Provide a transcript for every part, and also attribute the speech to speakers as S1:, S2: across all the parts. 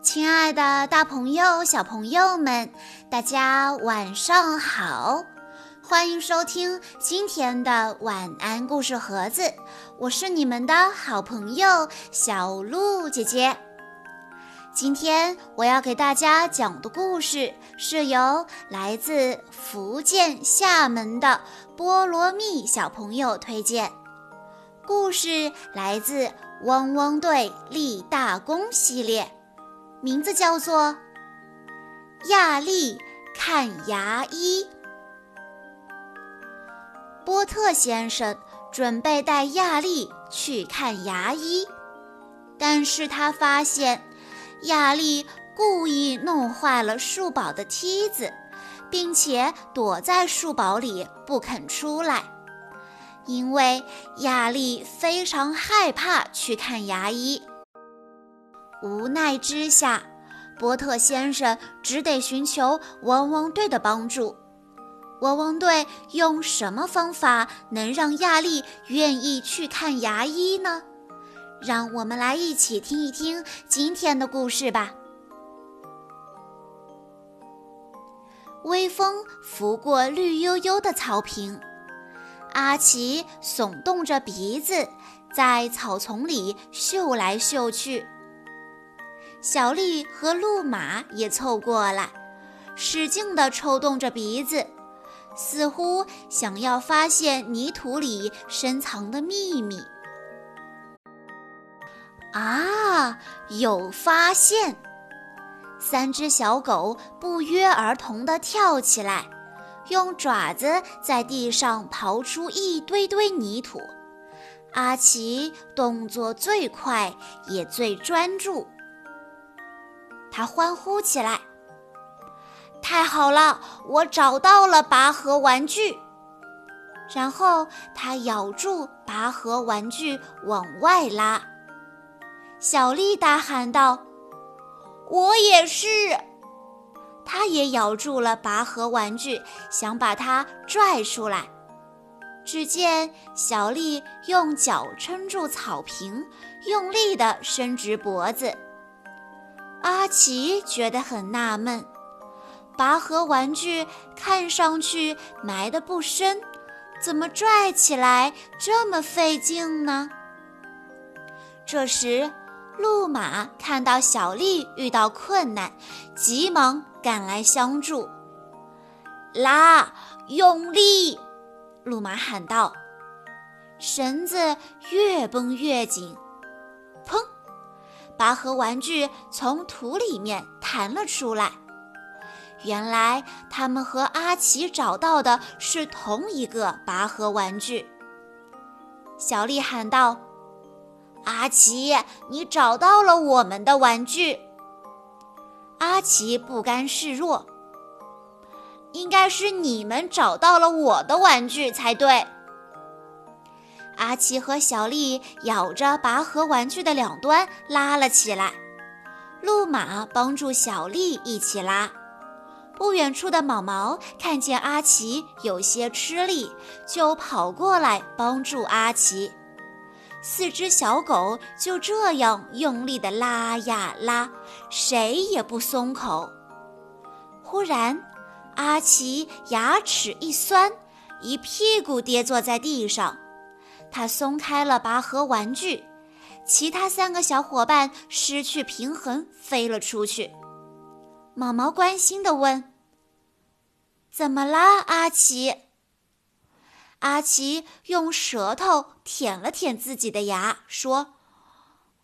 S1: 亲爱的，大朋友、小朋友们，大家晚上好！欢迎收听今天的晚安故事盒子，我是你们的好朋友小鹿姐姐。今天我要给大家讲的故事是由来自福建厦门的菠萝蜜小朋友推荐，故事来自《汪汪队立大功》系列。名字叫做亚丽看牙医。波特先生准备带亚丽去看牙医，但是他发现亚丽故意弄坏了树堡的梯子，并且躲在树堡里不肯出来，因为亚丽非常害怕去看牙医。无奈之下，波特先生只得寻求汪汪队的帮助。汪汪队用什么方法能让亚丽愿意去看牙医呢？让我们来一起听一听今天的故事吧。微风拂过绿油油的草坪，阿奇耸动着鼻子在草丛里嗅来嗅去。小丽和鹿马也凑过来，使劲地抽动着鼻子，似乎想要发现泥土里深藏的秘密。啊，有发现！三只小狗不约而同地跳起来，用爪子在地上刨出一堆堆泥土。阿奇动作最快，也最专注。他欢呼起来：“太好了，我找到了拔河玩具！”然后他咬住拔河玩具往外拉。小丽大喊道：“我也是！”她也咬住了拔河玩具，想把它拽出来。只见小丽用脚撑住草坪，用力地伸直脖子。阿奇觉得很纳闷，拔河玩具看上去埋得不深，怎么拽起来这么费劲呢？这时，路马看到小丽遇到困难，急忙赶来相助。拉，用力！路马喊道。绳子越绷越紧，砰！拔河玩具从土里面弹了出来。原来他们和阿奇找到的是同一个拔河玩具。小丽喊道：“阿奇，你找到了我们的玩具。”阿奇不甘示弱：“应该是你们找到了我的玩具才对。”阿奇和小丽咬着拔河玩具的两端拉了起来，路马帮助小丽一起拉。不远处的毛毛看见阿奇有些吃力，就跑过来帮助阿奇。四只小狗就这样用力地拉呀拉，谁也不松口。忽然，阿奇牙齿一酸，一屁股跌坐在地上。他松开了拔河玩具，其他三个小伙伴失去平衡，飞了出去。毛毛关心地问：“怎么啦，阿奇？”阿奇用舌头舔了舔自己的牙，说：“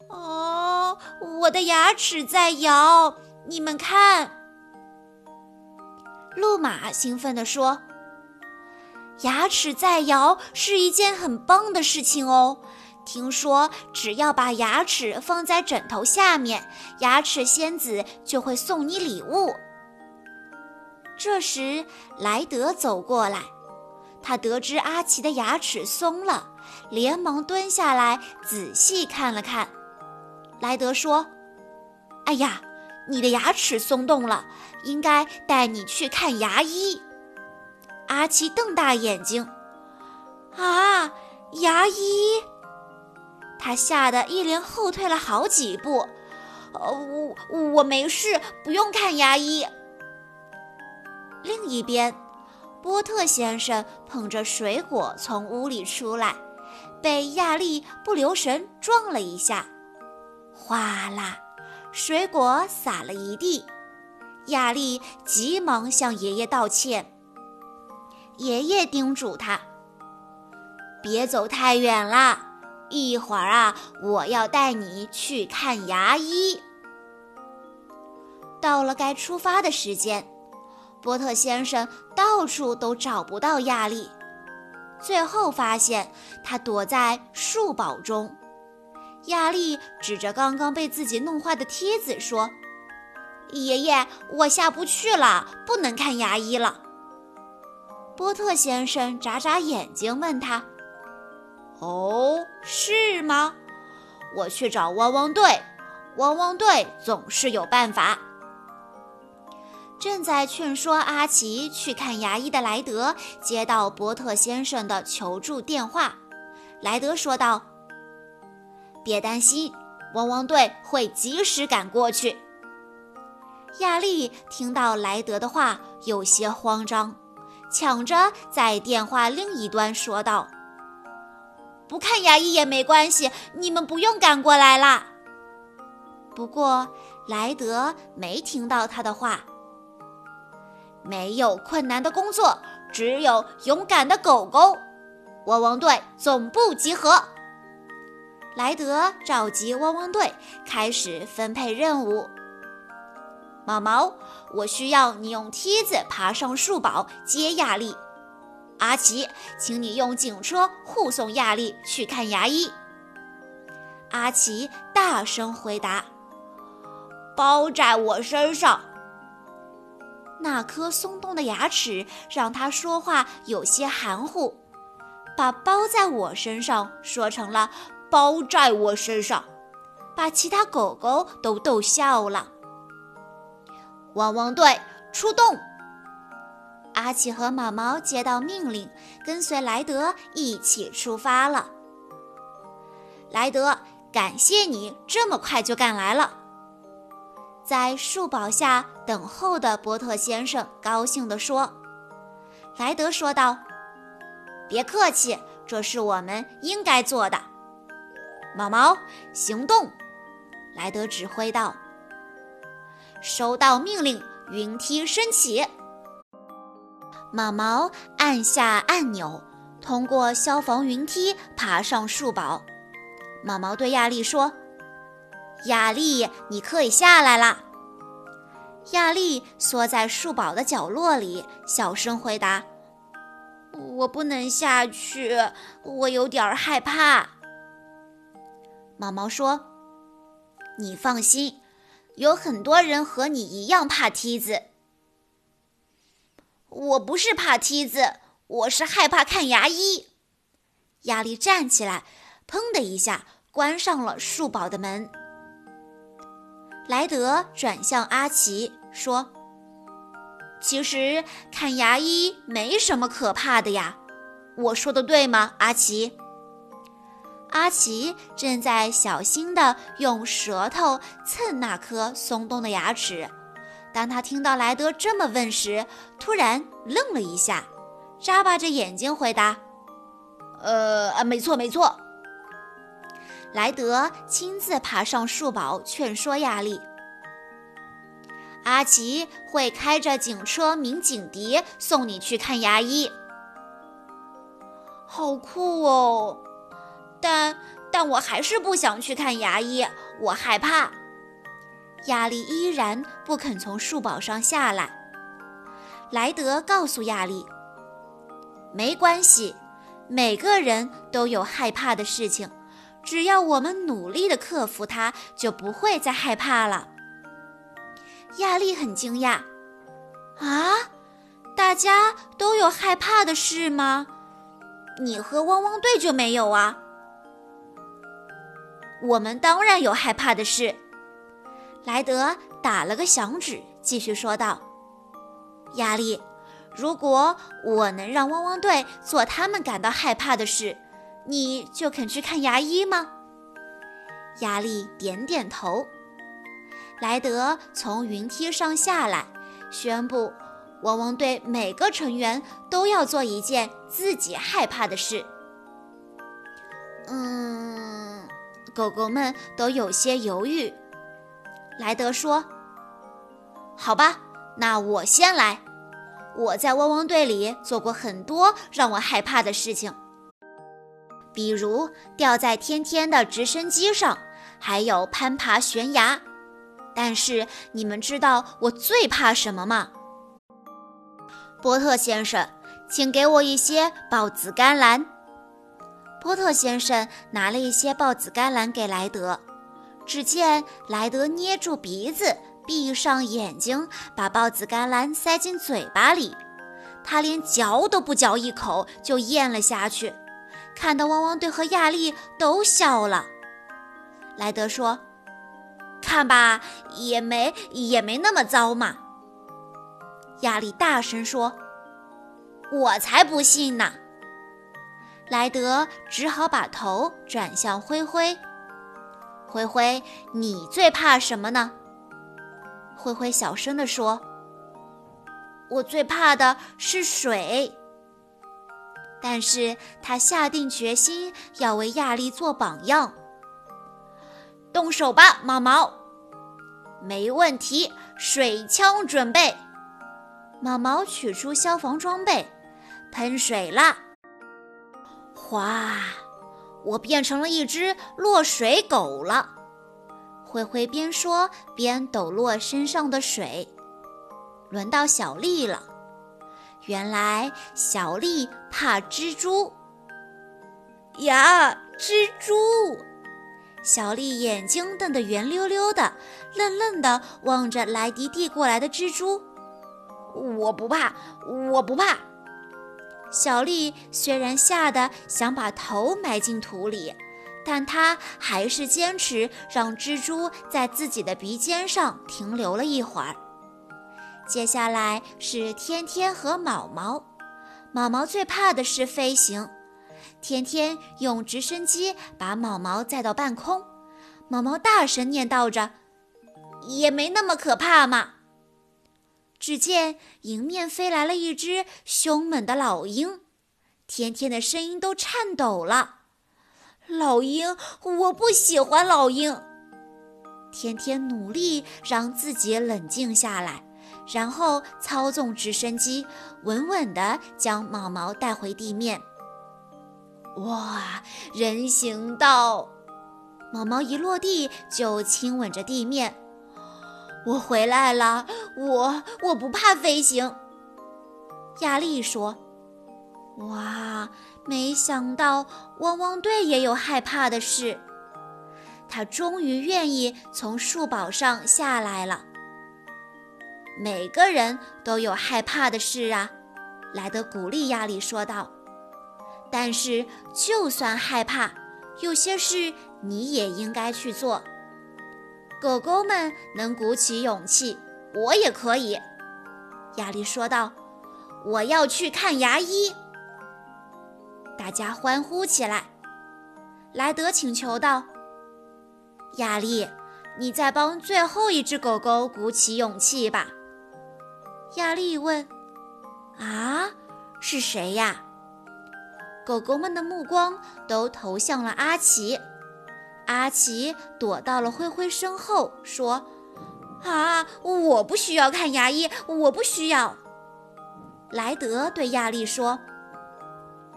S1: 哦，我的牙齿在摇，你们看。”路马兴奋地说。牙齿在摇是一件很棒的事情哦。听说只要把牙齿放在枕头下面，牙齿仙子就会送你礼物。这时，莱德走过来，他得知阿奇的牙齿松了，连忙蹲下来仔细看了看。莱德说：“哎呀，你的牙齿松动了，应该带你去看牙医。”阿奇瞪大眼睛，啊，牙医！他吓得一连后退了好几步。呃，我我没事，不用看牙医。另一边，波特先生捧着水果从屋里出来，被亚丽不留神撞了一下，哗啦，水果洒了一地。亚丽急忙向爷爷道歉。爷爷叮嘱他：“别走太远啦，一会儿啊，我要带你去看牙医。”到了该出发的时间，波特先生到处都找不到亚历，最后发现他躲在树堡中。亚历指着刚刚被自己弄坏的梯子说：“爷爷，我下不去了，不能看牙医了。”波特先生眨眨眼睛，问他：“哦，是吗？我去找汪汪队，汪汪队总是有办法。”正在劝说阿奇去看牙医的莱德接到伯特先生的求助电话，莱德说道：“别担心，汪汪队会及时赶过去。”亚丽听到莱德的话，有些慌张。抢着在电话另一端说道：“不看牙医也没关系，你们不用赶过来啦。”不过莱德没听到他的话。没有困难的工作，只有勇敢的狗狗。汪汪队总部集合。莱德召集汪汪队，开始分配任务。毛毛，我需要你用梯子爬上树堡接亚力。阿奇，请你用警车护送亚力去看牙医。阿奇大声回答：“包在我身上。”那颗松动的牙齿让他说话有些含糊，把“包在我身上”说成了“包在我身上”，把其他狗狗都逗笑了。汪汪队出动！阿奇和毛毛接到命令，跟随莱德一起出发了。莱德，感谢你这么快就赶来了。在树堡下等候的波特先生高兴地说：“莱德说道，别客气，这是我们应该做的。”毛毛，行动！莱德指挥道。收到命令，云梯升起。毛毛按下按钮，通过消防云梯爬上树堡。毛毛对亚丽说：“亚丽，你可以下来啦。”亚丽缩在树堡的角落里，小声回答：“我不能下去，我有点害怕。”毛毛说：“你放心。”有很多人和你一样怕梯子。我不是怕梯子，我是害怕看牙医。亚丽站起来，砰的一下关上了树堡的门。莱德转向阿奇说：“其实看牙医没什么可怕的呀，我说的对吗，阿奇？”阿奇正在小心地用舌头蹭那颗松动的牙齿。当他听到莱德这么问时，突然愣了一下，眨巴着眼睛回答：“呃啊，没错，没错。”莱德亲自爬上树堡，劝说亚丽：“阿奇会开着警车鸣警笛送你去看牙医。”好酷哦！但但我还是不想去看牙医，我害怕。亚丽依然不肯从树堡上下来。莱德告诉亚丽：“没关系，每个人都有害怕的事情，只要我们努力的克服它，就不会再害怕了。”亚丽很惊讶：“啊，大家都有害怕的事吗？你和汪汪队就没有啊？”我们当然有害怕的事。莱德打了个响指，继续说道：“亚丽，如果我能让汪汪队做他们感到害怕的事，你就肯去看牙医吗？”亚丽点点头。莱德从云梯上下来，宣布：汪汪队每个成员都要做一件自己害怕的事。嗯，狗狗们都有些犹豫。莱德说：“好吧，那我先来。我在汪汪队里做过很多让我害怕的事情，比如吊在天天的直升机上，还有攀爬悬崖。但是你们知道我最怕什么吗？波特先生，请给我一些豹子甘蓝。”波特先生拿了一些豹子甘蓝给莱德。只见莱德捏住鼻子，闭上眼睛，把豹子甘蓝塞进嘴巴里。他连嚼都不嚼一口就咽了下去，看到汪汪队和亚丽都笑了。莱德说：“看吧，也没也没那么糟嘛。”亚丽大声说：“我才不信呢！”莱德只好把头转向灰灰。灰灰，你最怕什么呢？灰灰小声地说：“我最怕的是水。”但是他下定决心要为亚丽做榜样。动手吧，毛毛！没问题，水枪准备。毛毛取出消防装备，喷水啦！哗！我变成了一只落水狗了，灰灰边说边抖落身上的水。轮到小丽了，原来小丽怕蜘蛛呀！蜘蛛！小丽眼睛瞪得圆溜溜的，愣愣地望着莱迪递过来的蜘蛛。我不怕，我不怕。小丽虽然吓得想把头埋进土里，但她还是坚持让蜘蛛在自己的鼻尖上停留了一会儿。接下来是天天和毛毛，毛毛最怕的是飞行。天天用直升机把毛毛载到半空，毛毛大声念叨着：“也没那么可怕嘛。”只见迎面飞来了一只凶猛的老鹰，天天的声音都颤抖了。老鹰，我不喜欢老鹰。天天努力让自己冷静下来，然后操纵直升机，稳稳地将毛毛带回地面。哇，人行道！毛毛一落地就亲吻着地面。我回来了，我我不怕飞行。亚丽说：“哇，没想到汪汪队也有害怕的事。”他终于愿意从树堡上下来了。每个人都有害怕的事啊，莱德鼓励亚丽说道。但是就算害怕，有些事你也应该去做。狗狗们能鼓起勇气，我也可以。”亚丽说道，“我要去看牙医。”大家欢呼起来。莱德请求道：“亚丽，你再帮最后一只狗狗鼓起勇气吧。”亚丽问：“啊，是谁呀？”狗狗们的目光都投向了阿奇。阿奇躲到了灰灰身后，说：“啊，我不需要看牙医，我不需要。”莱德对亚丽说：“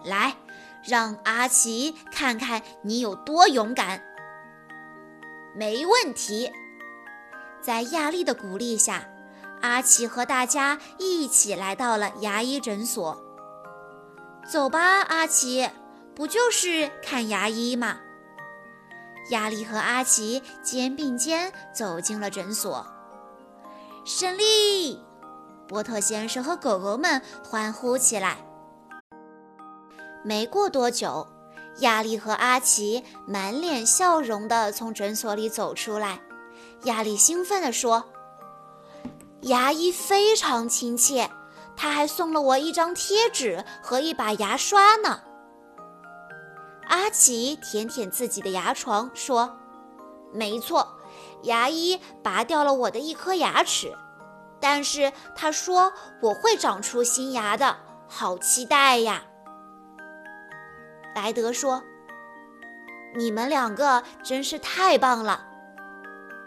S1: 来，让阿奇看看你有多勇敢。”没问题。在亚丽的鼓励下，阿奇和大家一起来到了牙医诊所。走吧，阿奇，不就是看牙医吗？亚丽和阿奇肩并肩走进了诊所。胜利！波特先生和狗狗们欢呼起来。没过多久，亚丽和阿奇满脸笑容地从诊所里走出来。亚丽兴奋地说：“牙医非常亲切，他还送了我一张贴纸和一把牙刷呢。”阿奇舔舔自己的牙床，说：“没错，牙医拔掉了我的一颗牙齿，但是他说我会长出新牙的，好期待呀！莱德说：“你们两个真是太棒了！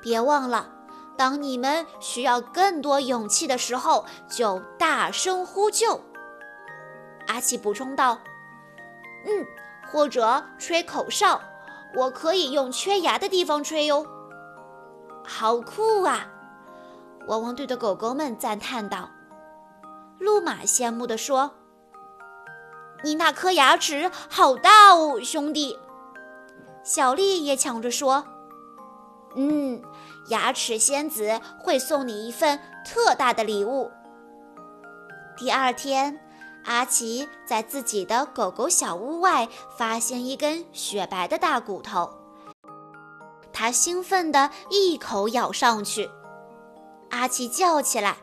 S1: 别忘了，当你们需要更多勇气的时候，就大声呼救。”阿奇补充道：“嗯，或者吹口哨，我可以用缺牙的地方吹哟。”好酷啊！汪汪队的狗狗们赞叹道。路马羡慕地说。你那颗牙齿好大哦，兄弟！小丽也抢着说：“嗯，牙齿仙子会送你一份特大的礼物。”第二天，阿奇在自己的狗狗小屋外发现一根雪白的大骨头，他兴奋地一口咬上去。阿奇叫起来：“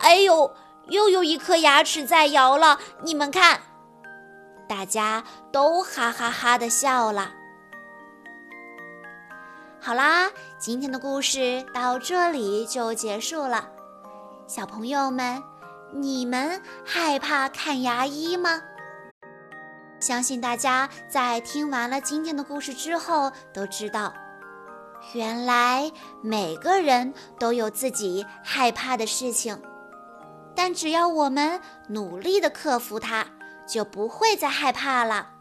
S1: 哎呦！”又有一颗牙齿在摇了，你们看，大家都哈哈哈的笑了。好啦，今天的故事到这里就结束了。小朋友们，你们害怕看牙医吗？相信大家在听完了今天的故事之后，都知道，原来每个人都有自己害怕的事情。但只要我们努力的克服它，就不会再害怕了。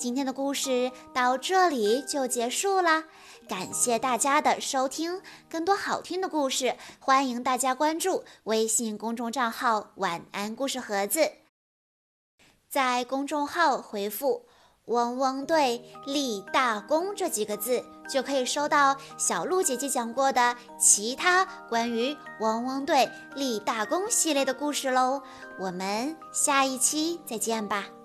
S1: 今天的故事到这里就结束了，感谢大家的收听。更多好听的故事，欢迎大家关注微信公众账号“晚安故事盒子”。在公众号回复。汪汪队立大功这几个字，就可以收到小鹿姐姐讲过的其他关于汪汪队立大功系列的故事喽。我们下一期再见吧。